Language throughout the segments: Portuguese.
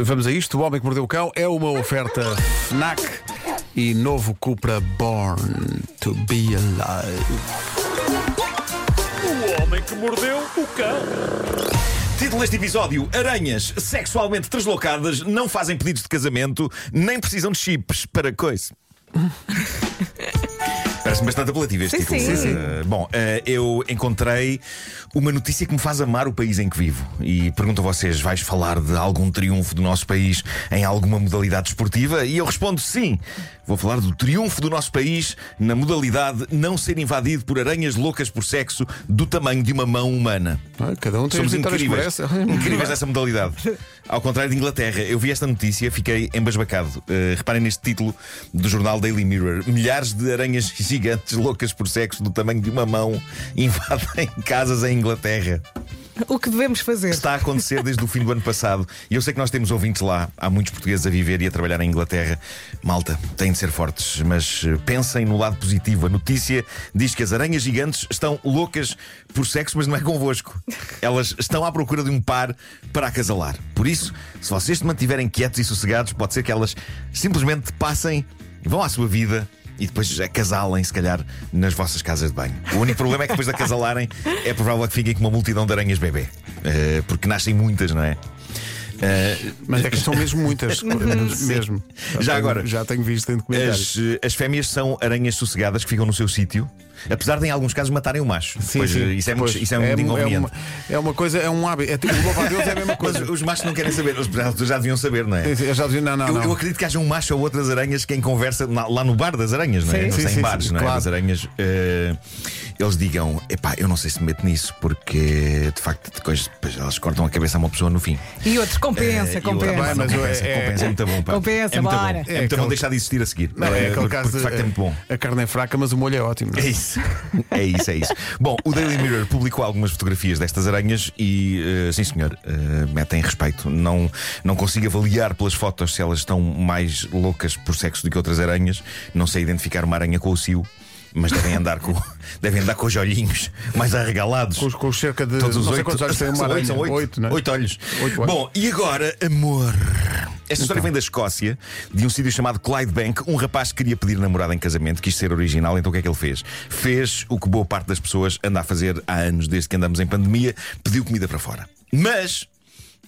Vamos a isto. O Homem que Mordeu o Cão é uma oferta FNAC e novo Cupra Born to be Alive. O homem que mordeu o cão. Título deste episódio: Aranhas sexualmente translocadas não fazem pedidos de casamento, nem precisam de chips para coisa. Parece-me bastante apelativo este Sim, título. sim. Sim, sim. Uh, bom, uh, eu encontrei uma notícia que me faz amar o país em que vivo. E pergunto a vocês: vais falar de algum triunfo do nosso país em alguma modalidade esportiva? E eu respondo sim. Vou falar do triunfo do nosso país na modalidade não ser invadido por aranhas loucas por sexo do tamanho de uma mão humana. Ah, Cada um tem Somos incríveis, incríveis nessa modalidade. Ao contrário de Inglaterra, eu vi esta notícia, fiquei embasbacado. Uh, reparem neste título do jornal Daily Mirror: Milhares de aranhas gigantes loucas por sexo do tamanho de uma mão invadem casas em Inglaterra. O que devemos fazer? Está a acontecer desde o fim do ano passado. E eu sei que nós temos ouvintes lá. Há muitos portugueses a viver e a trabalhar em Inglaterra. Malta, têm de ser fortes, mas eh, pensem no lado positivo. A notícia diz que as aranhas gigantes estão loucas por sexo, mas não é convosco. Elas estão à procura de um par para acasalar. Por isso, se vocês se mantiverem quietos e sossegados, pode ser que elas simplesmente passem, vão à sua vida e depois acasalem, se calhar, nas vossas casas de banho. O único problema é que depois de acasalarem é provável que fiquem com uma multidão de aranhas bebê. Eh, porque nascem muitas, não é? Eh, Mas é que são mesmo muitas. mesmo. Já tenho- agora. Já tenho visto em documentários. as, as fêmeas são aranhas sossegadas que ficam no seu sítio, apesar de em alguns casos matarem o macho. Pois, eh, Isso é, muito, Pois, isso é um é, inconveniente. uma, é uma coisa, é um hábito. É, tipo, o louvo a Deus é a mesma Mas coisa. os machos não querem saber, eles já- já deviam saber, não é? Eu já não, não, Eu, não. eu acredito que haja um macho ou outras aranhas que em conversa lá no bar das aranhas, não é? Sim, sim, sim, bares, sim, não é? claro. Das aranhas. eh, eles digam: epá, eu não sei se me meto nisso, porque de facto depois, depois elas cortam a cabeça a uma pessoa no fim. E outros, compensa, Eh, compensa. Vai, mas compensa, é- compensa, é muito bom. Pá. Compensa, é muito bora. bom. É, É muito bom aquele- deixar de existir a seguir. Não, é Eh, aquele caso porque, de facto é muito bom. A carne é fraca, mas o molho é ótimo. É isso, é isso, é isso. Bom, o Daily Mirror publicou algumas fotografias destas aranhas e, eh, sim senhor, eh, metem respeito. Não, não consigo avaliar pelas fotos se elas estão mais loucas por sexo do que outras aranhas. Não sei identificar uma aranha com o cio. Mas devem andar com, devem andar com os olhinhos mais arregalados. Com, com cerca de. Todos os não sei oito. quantos olhos tem uma São aranha. oito, são oito. Oito, não é? Oito olhos. Oito olhos. Bom, e agora, amor. Esta história vem da Escócia, de um sítio chamado Clydebank. Um rapaz queria pedir namorada em casamento, quis ser original, então o que é que ele fez? Fez o que boa parte das pessoas anda a fazer há anos, desde que andamos em pandemia, pediu comida para fora. Mas.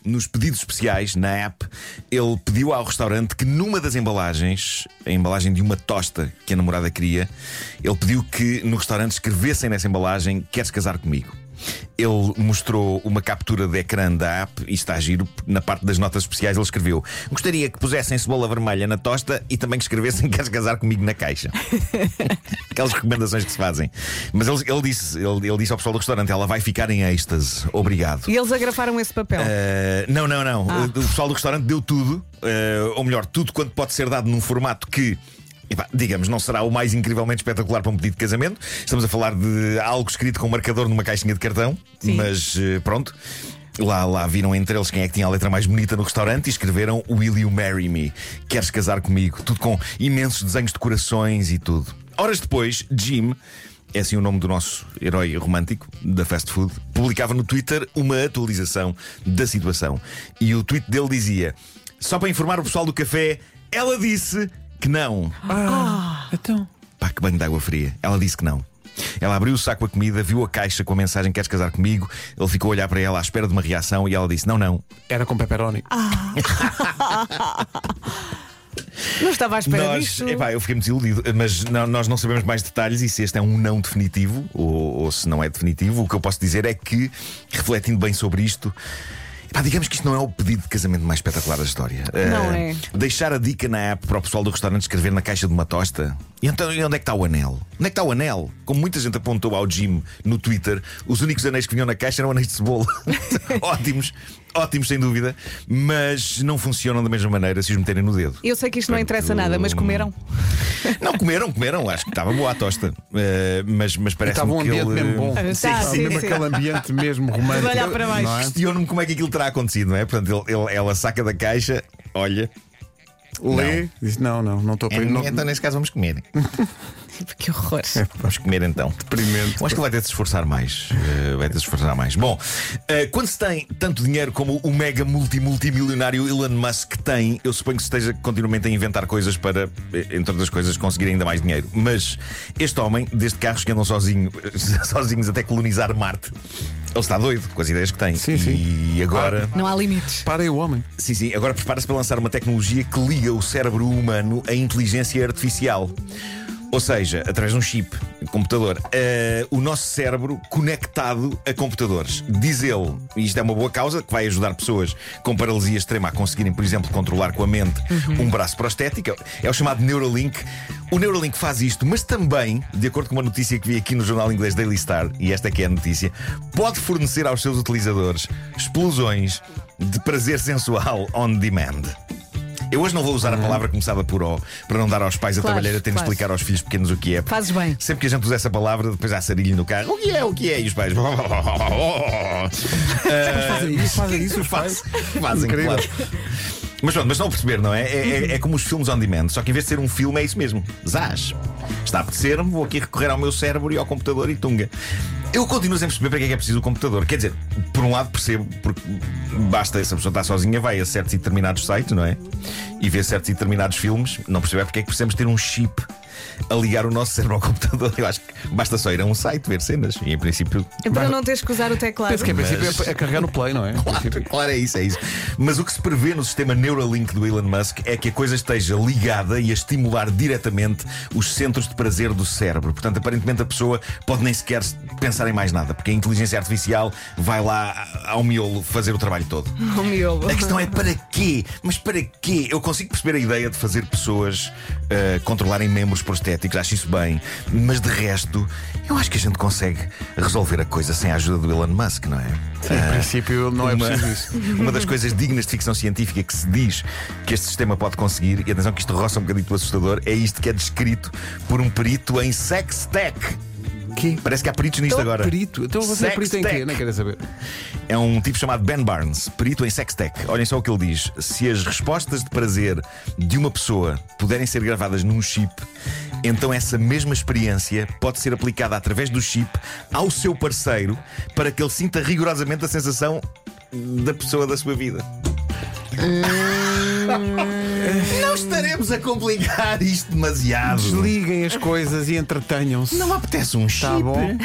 Nos pedidos especiais, na app, ele pediu ao restaurante que numa das embalagens, a embalagem de uma tosta que a namorada queria, ele pediu que no restaurante escrevessem nessa embalagem: Queres casar comigo? Ele mostrou uma captura de ecrã da app e está a giro. Na parte das notas especiais, ele escreveu: Gostaria que pusessem cebola vermelha na tosta e também que escrevessem: Queres casar comigo na caixa? Aquelas recomendações que se fazem. Mas ele, ele disse, ele, ele disse ao pessoal do restaurante: Ela vai ficar em êxtase. Obrigado. E eles agrafaram esse papel. Uh, não, não, não. Ah. O, pessoal do restaurante deu tudo, uh, ou melhor, tudo quanto pode ser dado num formato que. Epá, digamos, não será o mais incrivelmente espetacular para um pedido de casamento. Estamos a falar de algo escrito com um marcador numa caixinha de cartão, Sim. mas uh, pronto. Lá, lá viram entre eles quem é que tinha a letra mais bonita no restaurante e escreveram Will you marry me? Queres casar comigo? Tudo com imensos desenhos de corações e tudo. Horas depois, Jim, é assim o nome do nosso herói romântico da fast food, publicava no Twitter uma atualização da situação. E o tweet dele dizia: Só para informar o pessoal do café, ela disse que não. Então. Pá, que banho de água fria. Ela disse que não. Ela abriu o saco com a comida, viu a caixa com a mensagem: Queres casar comigo? Ele ficou a olhar para ela à espera de uma reação e ela disse: Não, não. Era com pepperoni. Não estava à espera Nós, disto. epá, eu fiquei muito desiludido, mas não- nós não sabemos mais detalhes e se este é um não definitivo ou, ou se não é definitivo. O que eu posso dizer é que, refletindo bem sobre isto. Epá, digamos que isto não é o pedido de casamento mais espetacular da história. Não Ah, é. Deixar a dica na app para o pessoal do restaurante escrever na caixa de uma tosta. E então, e onde é que está o anel? Onde é que está o anel? Como muita gente apontou ao Jim no Twitter, os únicos anéis que vinham na caixa eram anéis de cebola. ótimos, ótimos sem dúvida, mas não funcionam da mesma maneira se os meterem no dedo. Eu sei que isto não interessa nada, mas comeram. Não, comeram, comeram. Acho que estava boa a tosta. Eh, mas mas parece Estava um que ambiente ele. mesmo bom. Ah, Sim, tá, sim. sim, mesmo sim. aquele ambiente mesmo romântico. Olhar para baixo. Não é? Questiono-me como é que aquilo terá acontecido, não é? Portanto, ele- ele- ela saca da caixa, olha. Lê, diz: Não, não, não estou para É, não, então, nesse caso, vamos comer. que horror. Vamos comer então. Deprimente. Eu acho que vai ter de se esforçar mais. Eh, vai ter de se esforçar mais. Bom, eh, quando se tem tanto dinheiro como o mega multi-multimilionário Elon Musk tem, eu suponho que se esteja continuamente a inventar coisas para, eh, entre outras coisas, conseguir ainda mais dinheiro. Mas este homem, desde carros que andam sozinho, sozinhos até colonizar Marte, ele está doido com as ideias que tem. Sim, sim. E agora. Não há limites. Para aí o homem. Sim, sim. Agora prepara-se para lançar uma tecnologia que liga o cérebro humano à inteligência artificial. Ou seja, através de um chip, computador, eh, o nosso cérebro conectado a computadores. Diz ele, e isto é uma boa causa, que vai ajudar pessoas com paralisia extrema a conseguirem, por exemplo, controlar com a mente um braço prostético. É o chamado Neuralink. O Neuralink faz isto, mas também, de acordo com uma notícia que vi aqui no jornal inglês Daily Star, e esta que é a notícia, pode fornecer aos seus utilizadores explosões de prazer sensual on demand. Eu hoje não vou usar a palavra começada por O para não dar aos pais a Claro, trabalheira terem de claro. explicar aos filhos pequenos o que é. Fazes bem. Sempre que a gente usa essa palavra, depois há sarilho no carro. O que é? O que é? E os pais. Fazem isso, fazem isso os pais. Fazem, Incrível. claro. Mas pronto, mas estão a perceber, não é? É, é- é como os filmes on demand, só que em vez de ser um filme, é isso mesmo. Zás. Está a apetecer-me, vou aqui recorrer ao meu cérebro e ao computador e tunga. Eu continuo sem perceber para que é que é preciso o computador. Quer dizer, por um lado percebo, porque basta essa pessoa estar sozinha, vai a certos e determinados sites, não é? E vê certos e determinados filmes, não percebe porque é que precisamos ter um chip a ligar o nosso cérebro ao computador. Eu acho que basta só ir a um site ver cenas. E em princípio. É para não teres que usar o teclado. Penso que em princípio Mas- é, carregar no play, não é? Claro, claro, é isso, é isso. Mas o que se prevê no sistema Neuralink do Elon Musk é que a coisa esteja ligada e a estimular diretamente os centros de prazer do cérebro. Portanto, aparentemente a pessoa pode nem sequer pensar em mais nada, porque a inteligência artificial vai lá ao miolo fazer o trabalho todo. O miolo. A questão é para quê? Mas para quê? Eu consigo perceber a ideia de fazer pessoas uh, controlarem membros prostéticos, acho isso bem, mas de resto, eu acho que a gente consegue resolver a coisa sem a ajuda do Elon Musk, não é? Em princípio não é uma, preciso isso. uma das coisas dignas de ficção científica que se diz que este sistema pode conseguir, e atenção que isto roça um bocadinho assustador, é isto que é descrito por um perito em sex tech. Que? Parece que há peritos nisto agora. Perito. Então você é perito em quê? Nem quero saber. É um tipo chamado Ben Barnes, perito em sex tech. Olhem só o que ele diz: se as respostas de prazer de uma pessoa puderem ser gravadas num chip, então essa mesma experiência pode ser aplicada através do chip ao seu parceiro para que ele sinta rigorosamente a sensação da pessoa da sua vida. Não estaremos a complicar isto demasiado. Desliguem as coisas e entretenham-se. Não apetece um chip. Tá bom.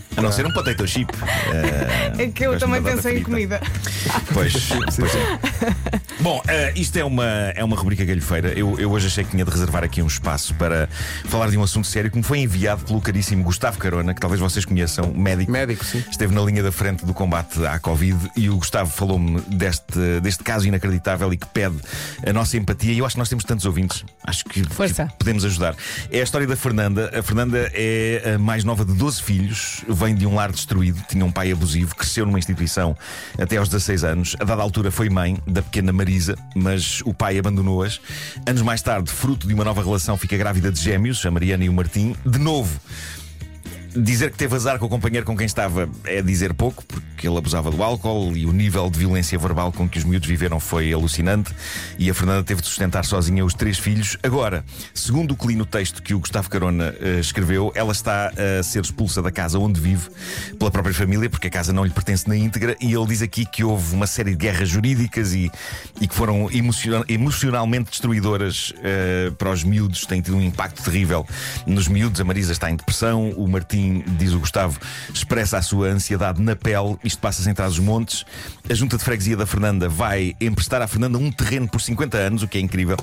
A não ser um potato chip. Eh, É que eu também pensei em comida. Pois, pois é. Bom, eh, isto é uma, é uma rubrica galhofeira. Eu, eu hoje achei que tinha de reservar aqui um espaço para falar de um assunto sério que me foi enviado pelo caríssimo Gustavo Carona, que talvez vocês conheçam, médico. Médico, sim. Esteve na linha da frente do combate à Covid e o Gustavo falou-me deste, deste caso inacreditável e que pede a nossa empatia. E eu acho que nós temos tantos ouvintes, acho que, que podemos ajudar. É a história da Fernanda. A Fernanda é a mais nova de 12 filhos, vem de um lar destruído, tinha um pai abusivo, cresceu numa instituição até aos 16 anos. A dada altura foi mãe da pequena Marisa, mas o pai abandonou-as. Anos mais tarde, fruto de uma nova relação, fica grávida de gêmeos, a Mariana e o Martim. De novo. Dizer que teve azar com o companheiro com quem estava é dizer pouco, porque ele abusava do álcool e o nível de violência verbal com que os miúdos viveram foi alucinante. E a Fernanda teve de sustentar sozinha os três filhos. Agora, segundo o que li no texto que o Gustavo Carona eh, escreveu, ela está a ser expulsa da casa onde vive pela própria família, porque a casa não lhe pertence na íntegra. E ele diz aqui que houve uma série de guerras jurídicas e, e que foram emociona- emocionalmente destruidoras eh, para os miúdos. Tem tido um impacto terrível nos miúdos. A Marisa está em depressão, o Martim, diz o Gustavo, expressa a sua ansiedade na pele. Isto passa-se em os montes. A junta de freguesia da Fernanda vai emprestar à Fernanda um terreno por 50 anos, o que é incrível.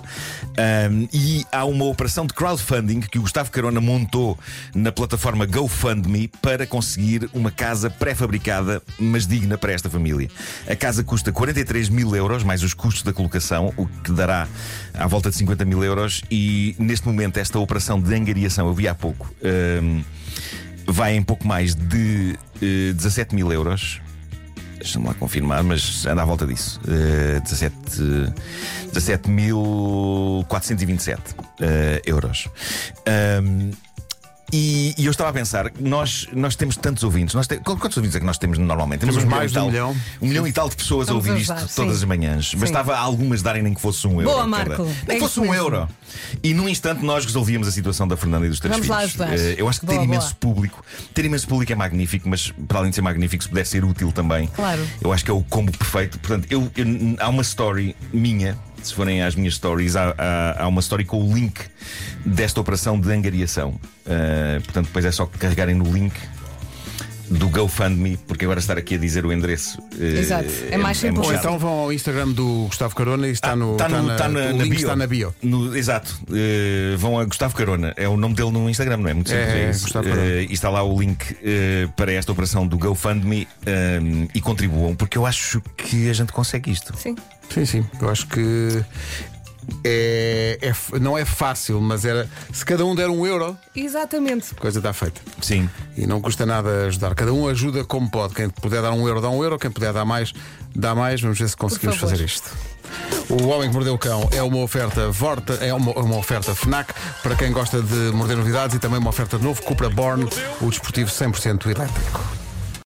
Ahm, e há uma operação de crowdfunding que o Gustavo Carona montou na plataforma GoFundMe para conseguir uma casa pré-fabricada, mas digna para esta família. A casa custa 43 mil euros, mais os custos da colocação, o que dará à volta de 50 mil euros. E neste momento, esta operação de angariação, eu vi há pouco. ahm, vai em pouco mais de eh, 17 mil euros. Deixa-me lá confirmar, mas anda à volta disso. 17 17.427 eh, euros. Ahm, E, e eu estava a pensar, nós, nós temos tantos ouvintes. Nós te- quantos ouvintes é que nós temos normalmente? Temos milhão mais e de um tal, milhão. Um milhão e tal de pessoas Vamos a ouvir ajudar, isto todas sim. as manhãs. Sim. Bastava algumas darem nem que fosse um euro. Boa. Marco. Nem É que fosse isso um mesmo. euro. E num instante nós resolvíamos a situação da Fernanda e dos três Vamos lá filhos. ajudar. Eh, eu acho que ter Boa, imenso boa. público, ter imenso público é magnífico, mas para além de ser magnífico, se puder ser útil também. Claro. Eu acho que é o combo perfeito. Portanto, eu, eu- há uma story minha. Se forem às minhas stories, há, há- há uma story com o link desta operação de angariação. Uh, portanto, depois é só carregarem no link do GoFundMe, porque agora estar aqui a dizer o endereço. uh, Exato. É mais simples. muito Ou então vão ao Instagram do Gustavo Carona e está, no, Tá está no- na, tá na- o na link bio. está na bio. No- exato. Eh, vão a Gustavo Carona. É o nome dele no Instagram, não é? Muito simples. É, é, isso. Gustavo Carona. Eh, e está lá o link eh, para esta operação do GoFundMe eh, e contribuam, porque eu acho que a gente consegue isto. Sim. Sim, sim. Eu acho que é, é não é fácil, mas era. Se cada um der um euro, Exatamente. a coisa está feita. Sim. E não custa nada ajudar. Cada um ajuda como pode. Quem puder dar um euro, dá um euro. Quem puder dar mais, dá mais. Vamos ver se conseguimos favor. fazer isto. O Homem que Mordeu o Cão é uma oferta Vorta, é uma, uma oferta FNAC para quem gosta de morder novidades e também uma oferta de novo Cupra Born, o desportivo 100% elétrico.